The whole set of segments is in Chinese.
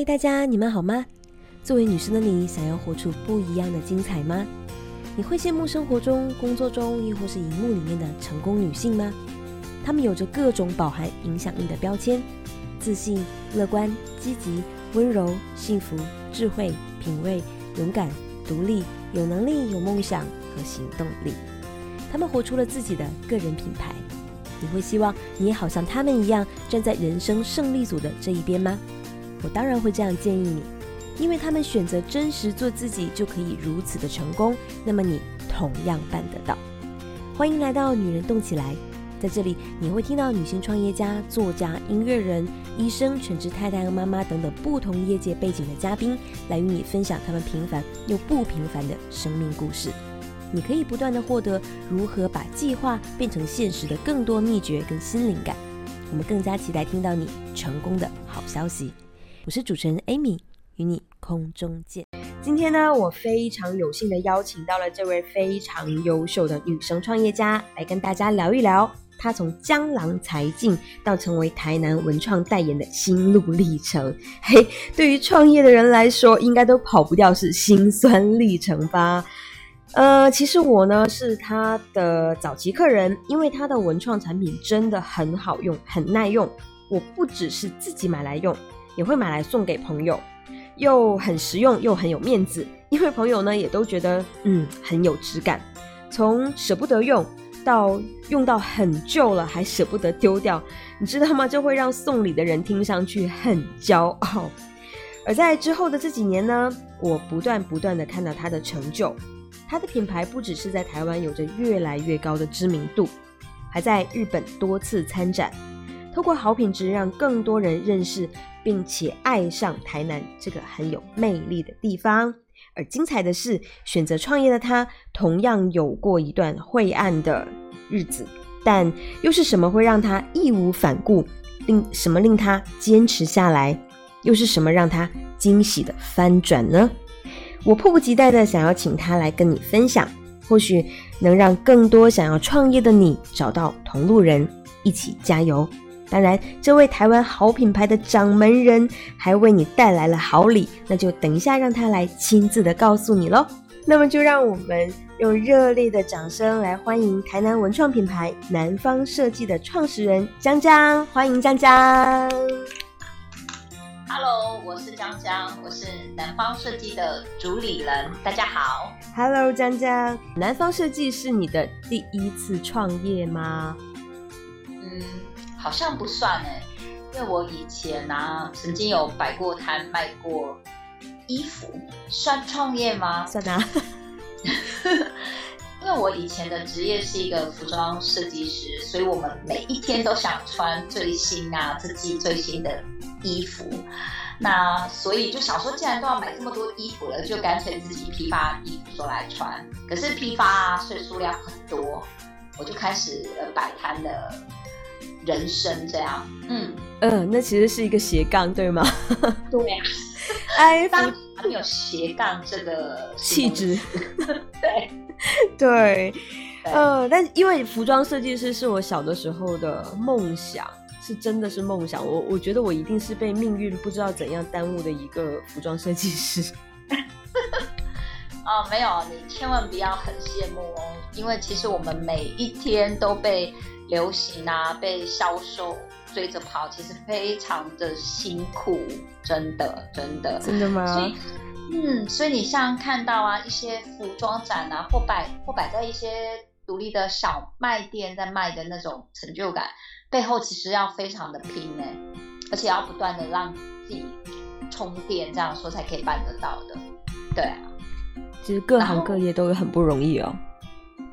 嗨，大家，你们好吗？作为女生的你，想要活出不一样的精彩吗？你会羡慕生活中、工作中，亦或是荧幕里面的成功女性吗？她们有着各种饱含影响力的标签：自信、乐观、积极、温柔、幸福、智慧、品味、勇敢、独立、有能力、有梦想和行动力。她们活出了自己的个人品牌。你会希望你也好像她们一样站在人生胜利组的这一边吗？我当然会这样建议你，因为他们选择真实做自己就可以如此的成功，那么你同样办得到。欢迎来到女人动起来，在这里你会听到女性创业家、作家、音乐人、医生、全职太太和妈妈等等不同业界背景的嘉宾，来与你分享他们平凡又不平凡的生命故事。你可以不断的获得如何把计划变成现实的更多秘诀跟新灵感。我们更加期待听到你成功的好消息。我是主持人 Amy，与你空中见。今天呢，我非常有幸的邀请到了这位非常优秀的女生创业家，来跟大家聊一聊她从江郎才尽到成为台南文创代言的心路历程。嘿，对于创业的人来说，应该都跑不掉是辛酸历程吧。呃，其实我呢是他的早期客人，因为他的文创产品真的很好用，很耐用。我不只是自己买来用，也会买来送给朋友，又很实用又很有面子。因为朋友呢也都觉得嗯很有质感，从舍不得用到用到很旧了还舍不得丢掉，你知道吗？就会让送礼的人听上去很骄傲。而在之后的这几年呢，我不断不断的看到他的成就。它的品牌不只是在台湾有着越来越高的知名度，还在日本多次参展，透过好品质让更多人认识并且爱上台南这个很有魅力的地方。而精彩的是，选择创业的他同样有过一段晦暗的日子，但又是什么会让他义无反顾？令什么令他坚持下来？又是什么让他惊喜的翻转呢？我迫不及待的想要请他来跟你分享，或许能让更多想要创业的你找到同路人，一起加油。当然，这位台湾好品牌的掌门人还为你带来了好礼，那就等一下让他来亲自的告诉你喽。那么就让我们用热烈的掌声来欢迎台南文创品牌南方设计的创始人江江，欢迎江江。Hello，我是江江，我是南方设计的主理人。大家好，Hello，江江，南方设计是你的第一次创业吗？嗯，好像不算哎，因为我以前啊曾经有摆过摊卖过衣服，算创业吗？算啊。因为我以前的职业是一个服装设计师，所以我们每一天都想穿最新啊，自己最新的衣服。那所以就想说，既然都要买这么多衣服了，就干脆自己批发衣服说来穿。可是批发啊，所以数量很多，我就开始摆摊的人生这样。嗯嗯，那其实是一个斜杠，对吗？对呀。哎，当没有斜杠这个气质。对。对，呃，但因为服装设计师是我小的时候的梦想，是真的是梦想。我我觉得我一定是被命运不知道怎样耽误的一个服装设计师。哦，没有，你千万不要很羡慕哦，因为其实我们每一天都被流行啊、被销售追着跑，其实非常的辛苦，真的，真的，真的吗？嗯，所以你像看到啊，一些服装展啊，或摆或摆在一些独立的小卖店在卖的那种成就感，背后其实要非常的拼呢，而且要不断的让自己充电，这样说才可以办得到的。对啊，其实各行各业都很不容易哦。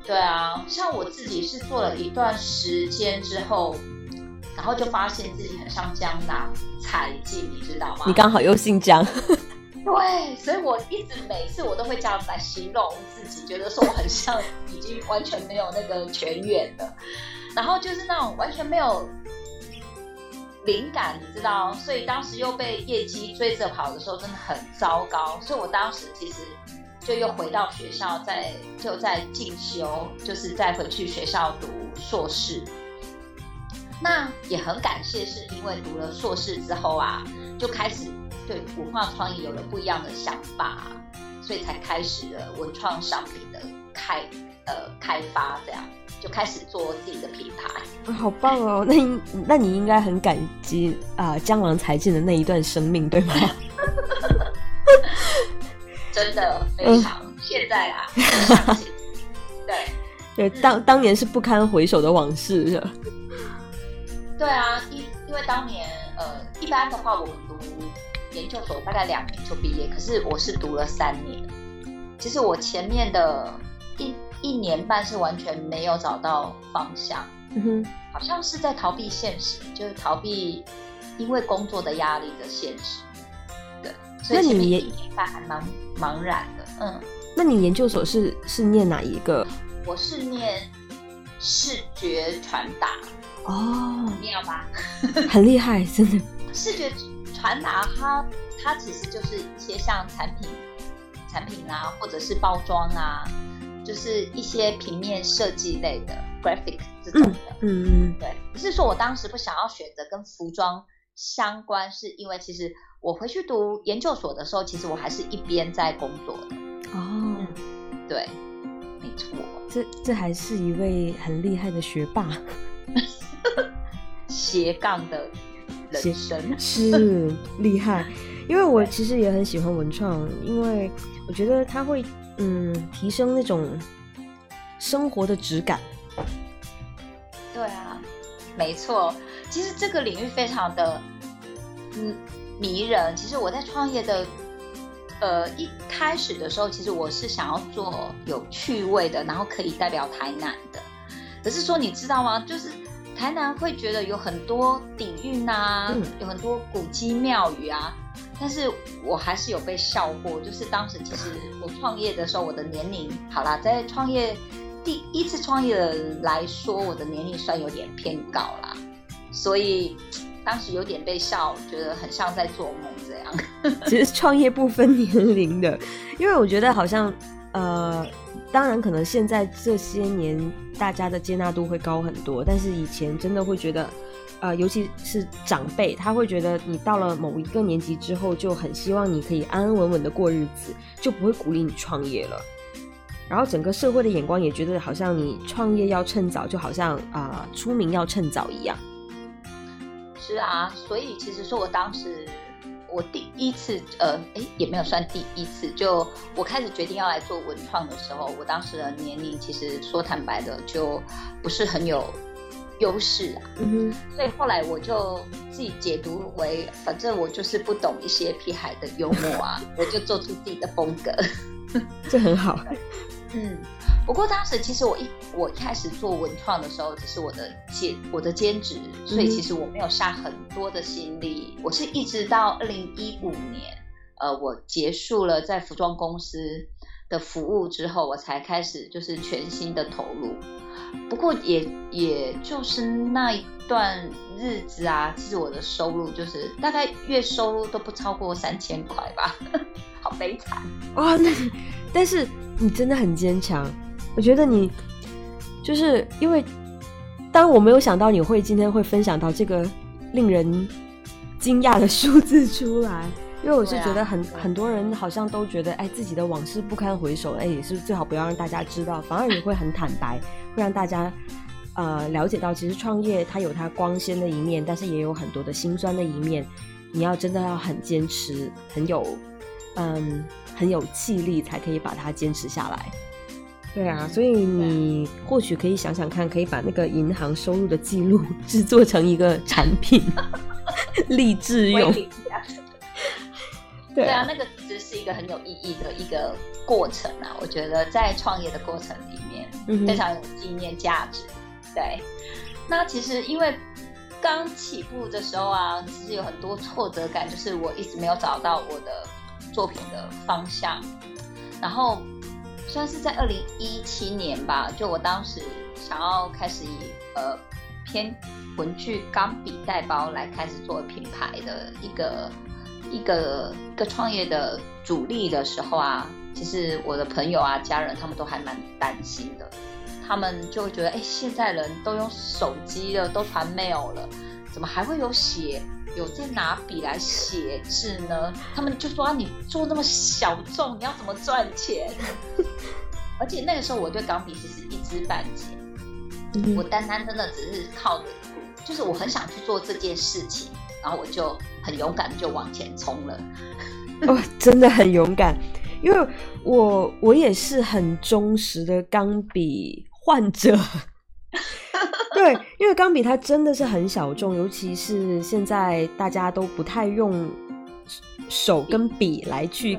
对啊，像我自己是做了一段时间之后，然后就发现自己很像江南才尽，你知道吗？你刚好又姓江。对，所以我一直每次我都会这样来形容自己，觉得说我很像已经完全没有那个全员的，然后就是那种完全没有灵感，你知道？所以当时又被业绩追着跑的时候，真的很糟糕。所以我当时其实就又回到学校，在就在进修，就是再回去学校读硕士。那也很感谢，是因为读了硕士之后啊，就开始。对文化创意有了不一样的想法，所以才开始了文创商品的开呃开发，这样就开始做自己的品牌。好棒哦！那应那你应该很感激啊江郎才尽的那一段生命，对吗？真的非常，现在啊，对对，当当年是不堪回首的往事，是对啊，因因为当年呃，一般的话，我们读研究所大概两年就毕业，可是我是读了三年。其实我前面的一一年半是完全没有找到方向，嗯哼，好像是在逃避现实，就是逃避因为工作的压力的现实。对，所以前面一年半还蛮茫然的。嗯，那你研究所是是念哪一个？我是念视觉传达。哦，妙吧？很厉害，真的。视觉传达，它它其实就是一些像产品、产品啊，或者是包装啊，就是一些平面设计类的 graphic 这种的。嗯嗯。对，不是说我当时不想要选择跟服装相关，是因为其实我回去读研究所的时候，其实我还是一边在工作的。哦。对，没错。这这还是一位很厉害的学霸。斜杠的人生是厉害，因为我其实也很喜欢文创，因为我觉得它会嗯提升那种生活的质感。对啊，没错，其实这个领域非常的嗯迷人。其实我在创业的呃一开始的时候，其实我是想要做有趣味的，然后可以代表台南的。可是说你知道吗？就是。台南会觉得有很多底蕴啊，有很多古迹庙宇啊，但是我还是有被笑过。就是当时其实我创业的时候，我的年龄好啦，在创业第一次创业的来说，我的年龄算有点偏高啦，所以当时有点被笑，觉得很像在做梦这样。其实创业不分年龄的，因为我觉得好像呃。当然，可能现在这些年大家的接纳度会高很多，但是以前真的会觉得，呃，尤其是长辈，他会觉得你到了某一个年纪之后，就很希望你可以安安稳稳的过日子，就不会鼓励你创业了。然后整个社会的眼光也觉得，好像你创业要趁早，就好像啊出名要趁早一样。是啊，所以其实说我当时。我第一次，呃，哎，也没有算第一次，就我开始决定要来做文创的时候，我当时的年龄其实说坦白的，就不是很有优势啊。嗯哼。所以后来我就自己解读为，反正我就是不懂一些屁孩的幽默啊，我就做出自己的风格。这很好。嗯。不过当时其实我一我一开始做文创的时候，只是我的兼我的兼职，所以其实我没有下很多的心力。我是一直到二零一五年，呃，我结束了在服装公司的服务之后，我才开始就是全新的投入。不过也也就是那一段日子啊，其实我的收入就是大概月收入都不超过三千块吧，好悲惨哇！那但是你真的很坚强。我觉得你就是因为，当我没有想到你会今天会分享到这个令人惊讶的数字出来，因为我是觉得很很多人好像都觉得，哎，自己的往事不堪回首，哎，也是最好不要让大家知道，反而你会很坦白，会让大家呃了解到，其实创业它有它光鲜的一面，但是也有很多的辛酸的一面，你要真的要很坚持，很有嗯很有气力，才可以把它坚持下来。对啊，所以你或许可以想想看，可以把那个银行收入的记录制作成一个产品，励志用。对啊，那个其实是一个很有意义的一个过程啊！我觉得在创业的过程里面非常有纪念价值。对，那其实因为刚起步的时候啊，其实有很多挫折感，就是我一直没有找到我的作品的方向，然后。算是在二零一七年吧，就我当时想要开始以呃偏文具钢笔袋包来开始做品牌的一个一个一个创业的主力的时候啊，其实我的朋友啊、家人他们都还蛮担心的，他们就觉得，哎，现在人都用手机了，都传 mail 了，怎么还会有写有在拿笔来写字呢？他们就说啊，你做那么小众，你要怎么赚钱？而且那个时候我对钢笔其实一知半解，我单单真的只是靠着，就是我很想去做这件事情，然后我就很勇敢就往前冲了。哦，真的很勇敢，因为我我也是很忠实的钢笔患者。对，因为钢笔它真的是很小众，尤其是现在大家都不太用手跟笔来去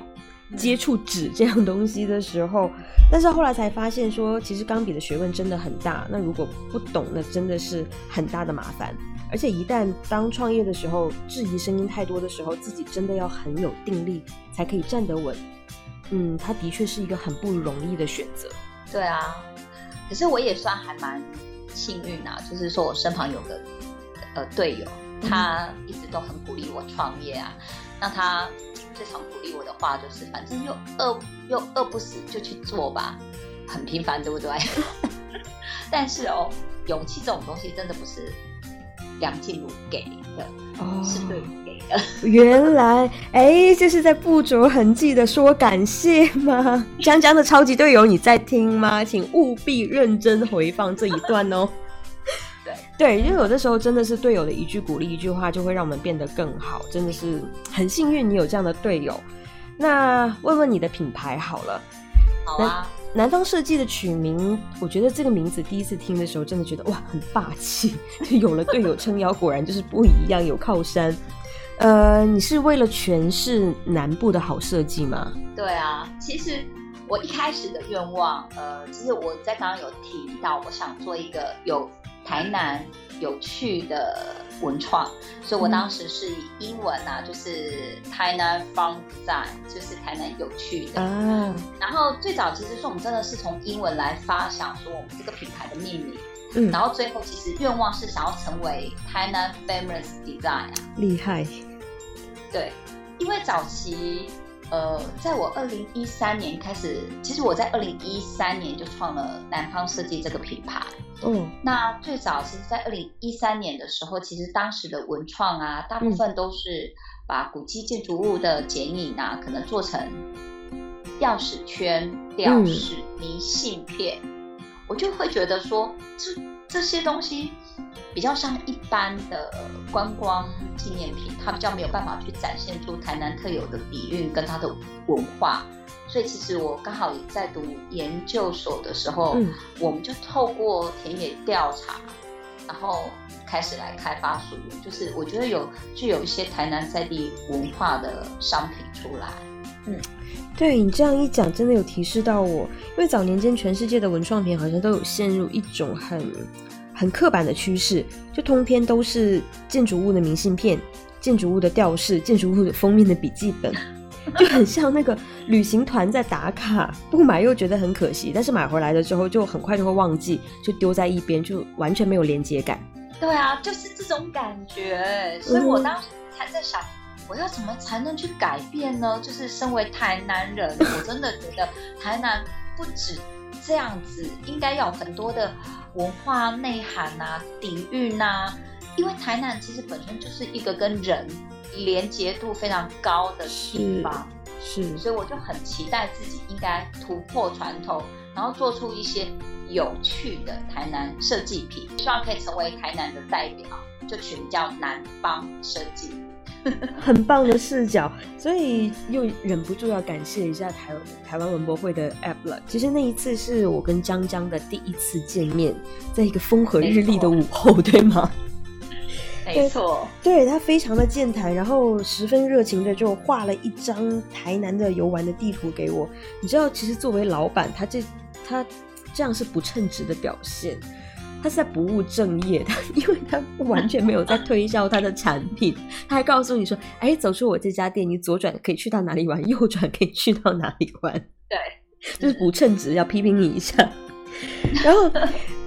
接触纸这样东西的时候，但是后来才发现说，其实钢笔的学问真的很大。那如果不懂，那真的是很大的麻烦。而且一旦当创业的时候，质疑声音太多的时候，自己真的要很有定力才可以站得稳。嗯，它的确是一个很不容易的选择。对啊，可是我也算还蛮。幸运啊，就是说我身旁有个呃队友，他一直都很鼓励我创业啊。那他最常鼓励我的话就是，反正又饿又饿不死，就去做吧。很平凡，对不对？但是哦，勇气这种东西真的不是梁静茹给的，是对。原来，哎，这是在不着痕迹的说感谢吗？江江的超级队友，你在听吗？请务必认真回放这一段哦。对对，因为有的时候真的是队友的一句鼓励，一句话就会让我们变得更好，真的是很幸运你有这样的队友。那问问你的品牌好了，好啊。南方设计的取名，我觉得这个名字第一次听的时候，真的觉得哇，很霸气。有了队友撑腰，果然就是不一样，有靠山。呃，你是为了诠释南部的好设计吗？对啊，其实我一开始的愿望，呃，其实我在刚刚有提到，我想做一个有台南有趣的文创，所以我当时是以英文啊，就是台南 fun design，就是台南有趣的。啊。然后最早其实是我们真的是从英文来发想说我们这个品牌的命名。嗯。然后最后其实愿望是想要成为台南 famous design。厉害。对，因为早期，呃，在我二零一三年开始，其实我在二零一三年就创了南方设计这个品牌。嗯，那最早其实，在二零一三年的时候，其实当时的文创啊，大部分都是把古迹建筑物的剪影啊，可能做成钥匙圈、吊饰、明信片，我就会觉得说，这这些东西。比较像一般的观光纪念品，它比较没有办法去展现出台南特有的底蕴跟它的文化，所以其实我刚好在读研究所的时候，我们就透过田野调查，然后开始来开发属于，就是我觉得有具有一些台南在地文化的商品出来。嗯，对你这样一讲，真的有提示到我，因为早年间全世界的文创品好像都有陷入一种很。很刻板的趋势，就通篇都是建筑物的明信片、建筑物的吊饰、建筑物的封面的笔记本，就很像那个旅行团在打卡，不买又觉得很可惜，但是买回来的之后就很快就会忘记，就丢在一边，就完全没有连接感。对啊，就是这种感觉，所以我当时才在想，我要怎么才能去改变呢？就是身为台南人，我真的觉得台南不止这样子，应该要很多的。文化内涵呐，底蕴呐，因为台南其实本身就是一个跟人连结度非常高的地方，是，所以我就很期待自己应该突破传统，然后做出一些有趣的台南设计品，希望可以成为台南的代表，就取名叫南方设计。很棒的视角，所以又忍不住要感谢一下台台湾文博会的 App 了。其实那一次是我跟江江的第一次见面，在一个风和日丽的午后，对吗？没错，对他非常的健谈，然后十分热情的就画了一张台南的游玩的地图给我。你知道，其实作为老板，他这他这样是不称职的表现。他是在不务正业的，因为他完全没有在推销他的产品，他还告诉你说：“哎，走出我这家店，你左转可以去到哪里玩，右转可以去到哪里玩。”对，就是不称职，要批评你一下。然后，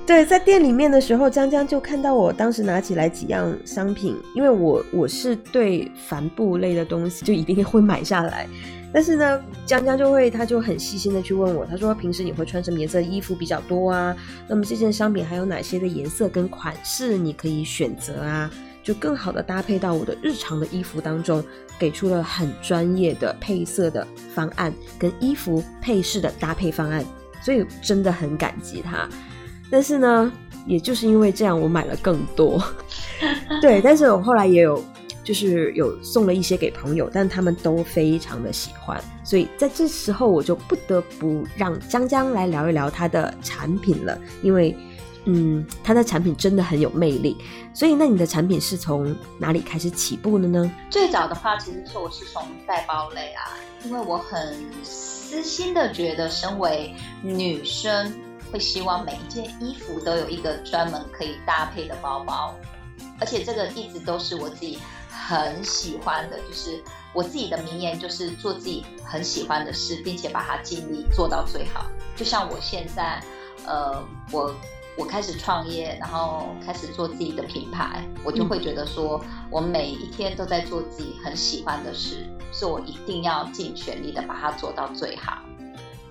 对，在店里面的时候，江江就看到我当时拿起来几样商品，因为我我是对帆布类的东西就一定会买下来。但是呢，江江就会，他就很细心的去问我，他说平时你会穿什么颜色的衣服比较多啊？那么这件商品还有哪些的颜色跟款式你可以选择啊？就更好的搭配到我的日常的衣服当中，给出了很专业的配色的方案跟衣服配饰的搭配方案，所以真的很感激他。但是呢，也就是因为这样，我买了更多。对，但是我后来也有。就是有送了一些给朋友，但他们都非常的喜欢，所以在这时候我就不得不让江江来聊一聊他的产品了，因为，嗯，他的产品真的很有魅力。所以，那你的产品是从哪里开始起步的呢？最早的话，其实是我是从带包类啊，因为我很私心的觉得，身为女生会希望每一件衣服都有一个专门可以搭配的包包，而且这个一直都是我自己。很喜欢的，就是我自己的名言，就是做自己很喜欢的事，并且把它尽力做到最好。就像我现在，呃，我我开始创业，然后开始做自己的品牌，我就会觉得说，我每一天都在做自己很喜欢的事，所以我一定要尽全力的把它做到最好。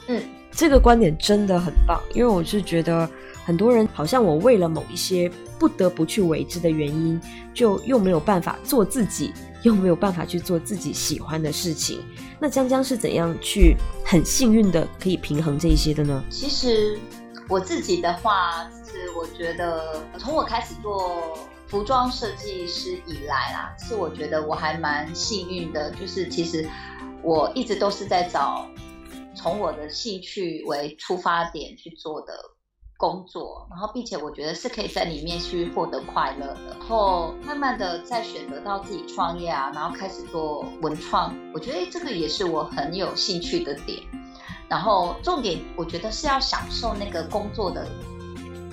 嗯，这个观点真的很棒，因为我是觉得。很多人好像我为了某一些不得不去为之的原因，就又没有办法做自己，又没有办法去做自己喜欢的事情。那江江是怎样去很幸运的可以平衡这一些的呢？其实我自己的话，是我觉得从我开始做服装设计师以来啦，是我觉得我还蛮幸运的，就是其实我一直都是在找从我的兴趣为出发点去做的。工作，然后并且我觉得是可以在里面去获得快乐的，然后慢慢的再选择到自己创业啊，然后开始做文创，我觉得这个也是我很有兴趣的点。然后重点我觉得是要享受那个工作的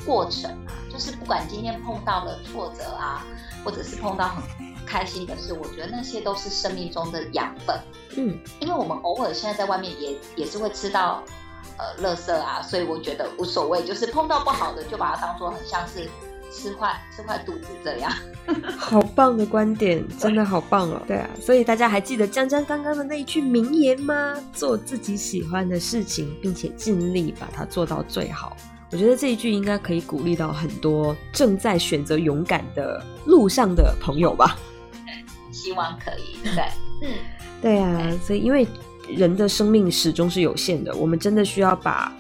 过程啊，就是不管今天碰到了挫折啊，或者是碰到很开心的事，我觉得那些都是生命中的养分。嗯，因为我们偶尔现在在外面也也是会吃到。呃，垃圾啊，所以我觉得无所谓，就是碰到不好的就把它当做很像是吃坏吃坏肚子这样。好棒的观点，真的好棒哦。对啊，所以大家还记得江江刚刚的那一句名言吗？做自己喜欢的事情，并且尽力把它做到最好。我觉得这一句应该可以鼓励到很多正在选择勇敢的路上的朋友吧。希望可以。对，嗯，对啊，所以因为。人的生命始终是有限的，我们真的需要把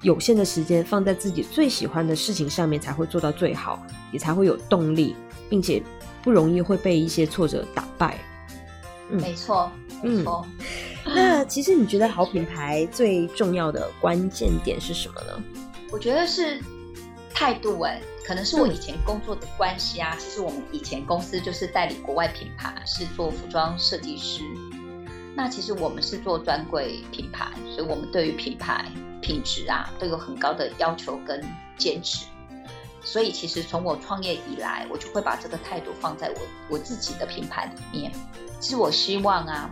有限的时间放在自己最喜欢的事情上面，才会做到最好，也才会有动力，并且不容易会被一些挫折打败。嗯，没错，没错。那其实你觉得好品牌最重要的关键点是什么呢？我觉得是态度，哎，可能是我以前工作的关系啊。其实我们以前公司就是代理国外品牌，是做服装设计师。那其实我们是做专柜品牌，所以我们对于品牌品质啊都有很高的要求跟坚持。所以其实从我创业以来，我就会把这个态度放在我我自己的品牌里面。其实我希望啊。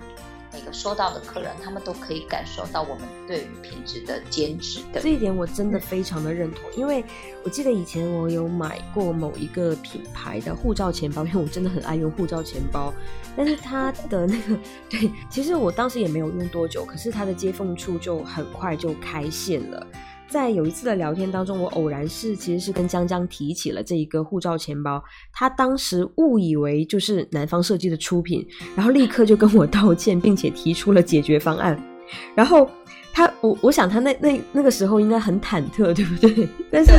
每个收到的客人，他们都可以感受到我们对于品质的坚持。的这一点我真的非常的认同，因为我记得以前我有买过某一个品牌的护照钱包，因为我真的很爱用护照钱包。但是它的那个，对，其实我当时也没有用多久，可是它的接缝处就很快就开线了。在有一次的聊天当中，我偶然是其实是跟江江提起了这一个护照钱包，他当时误以为就是南方设计的出品，然后立刻就跟我道歉，并且提出了解决方案，然后。他我我想他那那那个时候应该很忐忑，对不对？但是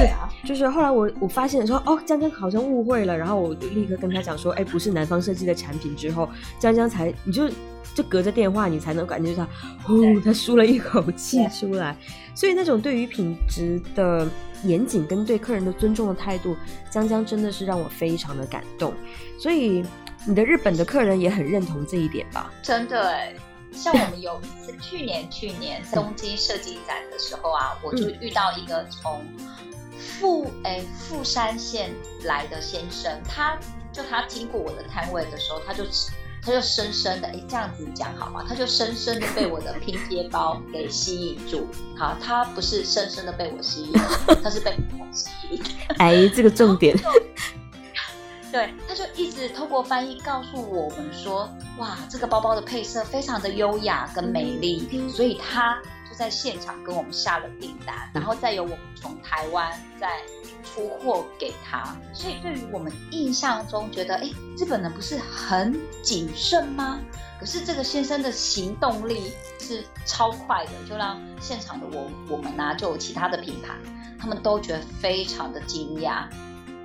就是后来我我发现说哦，江江好像误会了，然后我就立刻跟他讲说，哎，不是南方设计的产品。之后江江才你就就隔着电话你才能感觉到，哦，他舒了一口气出来。所以那种对于品质的严谨跟对客人的尊重的态度，江江真的是让我非常的感动。所以你的日本的客人也很认同这一点吧？真的哎。像我们有一次，去年去年东京设计展的时候啊，我就遇到一个从富诶富山县来的先生，他就他经过我的摊位的时候，他就他就深深的哎这样子讲好吗？他就深深的被我的拼接包给吸引住。好，他不是深深的被我吸引，他是被我吸引。哎，这个重点。对，他就一直透过翻译告诉我们说，哇，这个包包的配色非常的优雅跟美丽，所以他就在现场跟我们下了订单，然后再由我们从台湾再出货给他。所以对于我们印象中觉得，哎，日本人不是很谨慎吗？可是这个先生的行动力是超快的，就让现场的我我们呢，就有其他的品牌，他们都觉得非常的惊讶，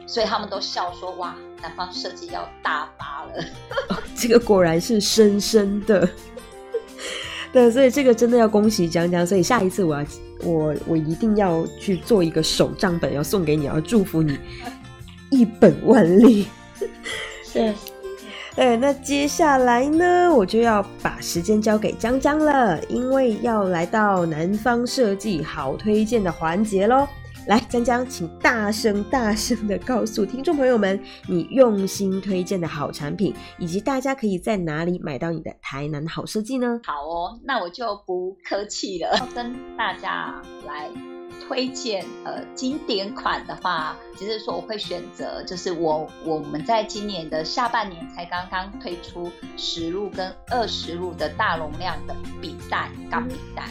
所以他们都笑说：“哇，南方设计要大发了。”这个果然是深深的。对，所以这个真的要恭喜江江，所以下一次我要我我一定要去做一个手账本，要送给你，要祝福你一本万利。对。对，那接下来呢，我就要把时间交给江江了，因为要来到南方设计好推荐的环节喽。来，江江，请大声大声的告诉听众朋友们，你用心推荐的好产品，以及大家可以在哪里买到你的台南好设计呢？好哦，那我就不客气了，跟大家来。推荐呃经典款的话，其实说我会选择，就是我我们在今年的下半年才刚刚推出十入跟二十入的大容量的笔袋钢笔袋，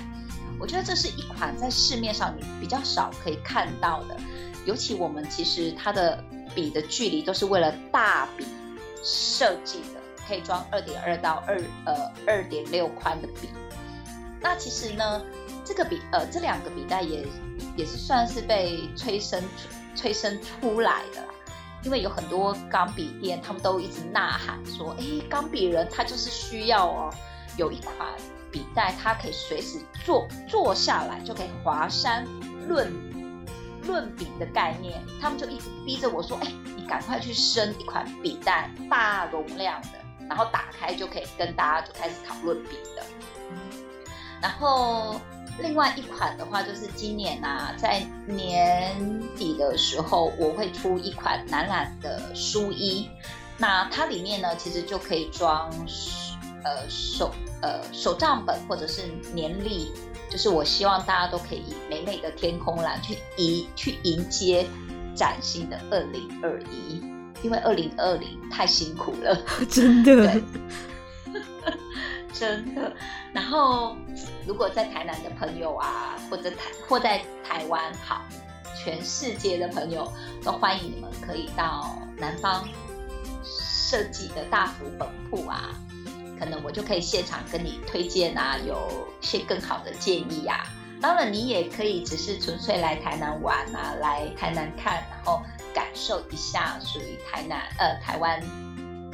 我觉得这是一款在市面上你比较少可以看到的，尤其我们其实它的笔的距离都是为了大笔设计的，可以装二点二到二呃二点六宽的笔，那其实呢。这个笔，呃，这两个笔袋也也是算是被催生催生出来的啦。因为有很多钢笔店，他们都一直呐喊说：“哎，钢笔人他就是需要哦，有一款笔袋，它可以随时坐坐下来就可以华山论论笔的概念。”他们就一直逼着我说：“哎，你赶快去生一款笔袋，大容量的，然后打开就可以跟大家就开始讨论笔的。”然后。另外一款的话，就是今年呐，在年底的时候，我会出一款男染的书衣。那它里面呢，其实就可以装呃手呃手账本或者是年历。就是我希望大家都可以以美美的天空蓝去迎去迎接崭新的二零二一，因为二零二零太辛苦了，真的。真的，然后如果在台南的朋友啊，或者台或在台湾，好，全世界的朋友都欢迎你们可以到南方设计的大福本铺啊，可能我就可以现场跟你推荐啊，有些更好的建议啊。当然，你也可以只是纯粹来台南玩啊，来台南看，然后感受一下属于台南呃台湾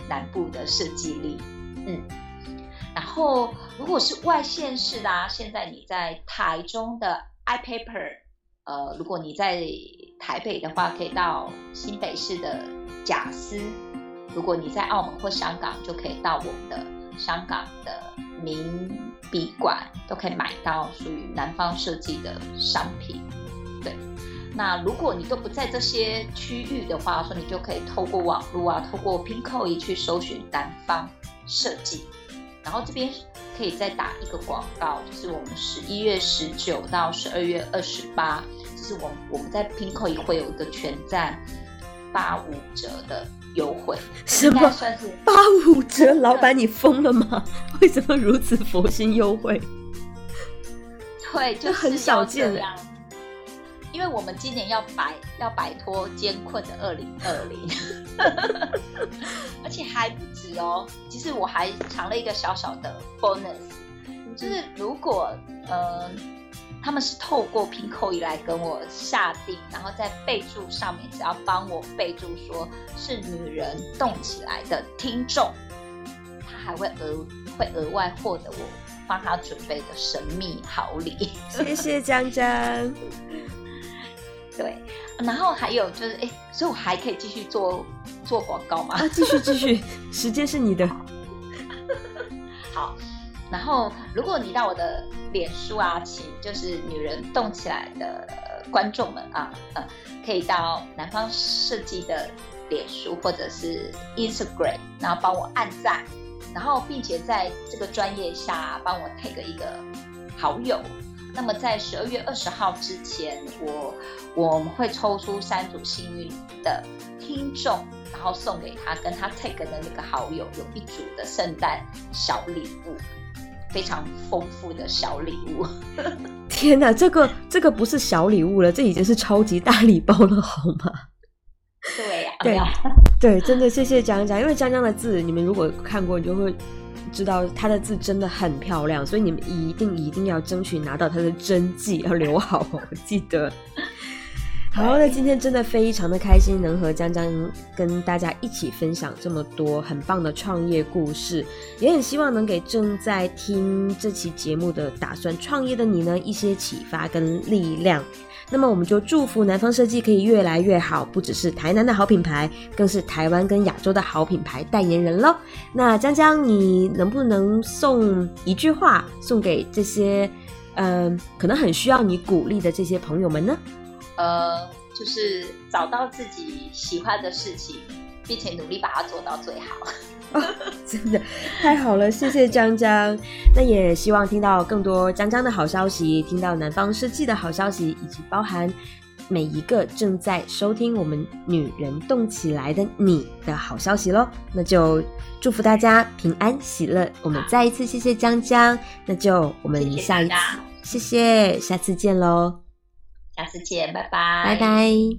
南部的设计力，嗯。然后，如果是外县市的，现在你在台中的 iPaper，呃，如果你在台北的话，可以到新北市的贾斯；如果你在澳门或香港，就可以到我们的香港的名笔馆，都可以买到属于南方设计的商品。对，那如果你都不在这些区域的话，说你就可以透过网络啊，透过 Pinkoi 去搜寻南方设计。然后这边可以再打一个广告，就是我们十一月十九到十二月二十八，就是我我们在 Pinko 也会有一个全站八五折的优惠，什么算是八五折？老板你疯了吗？为什么如此佛心优惠？对，就很少见的。因为我们今年要摆要摆脱艰困的二零二零，而且还不止哦。其实我还藏了一个小小的 bonus，就是如果呃他们是透过拼扣一来跟我下定，然后在备注上面只要帮我备注说是女人动起来的听众，他还会额会额外获得我帮他准备的神秘好礼。谢谢江江。对，然后还有就是，哎，所以我还可以继续做做广告吗？啊，继续继续，时间是你的。好，然后如果你到我的脸书啊，请就是女人动起来的观众们啊，呃，可以到南方设计的脸书或者是 Instagram，然后帮我按赞，然后并且在这个专业下帮我 take 一个好友。那么在十二月二十号之前，我我们会抽出三组幸运的听众，然后送给他跟他 take 的那个好友有一组的圣诞小礼物。非常丰富的小礼物。天哪，这个这个不是小礼物了，这已经是超级大礼包了，好吗？对呀，对对，真的谢谢江江，因为江江的字，你们如果看过，你就会知道他的字真的很漂亮，所以你们一定一定要争取拿到他的真迹，要留好，我记得。好，那今天真的非常的开心，能和江江跟大家一起分享这么多很棒的创业故事，也很希望能给正在听这期节目的打算创业的你呢一些启发跟力量。那么我们就祝福南方设计可以越来越好，不只是台南的好品牌，更是台湾跟亚洲的好品牌代言人喽。那江江，你能不能送一句话送给这些嗯可能很需要你鼓励的这些朋友们呢？呃，就是找到自己喜欢的事情，并且努力把它做到最好。真的太好了，谢谢江江。那也希望听到更多江江的好消息，听到南方设计的好消息，以及包含每一个正在收听我们“女人动起来”的你的好消息喽。那就祝福大家平安喜乐。我们再一次谢谢江江，那就我们下一次，谢谢，下次见喽。下次见，拜拜，拜拜。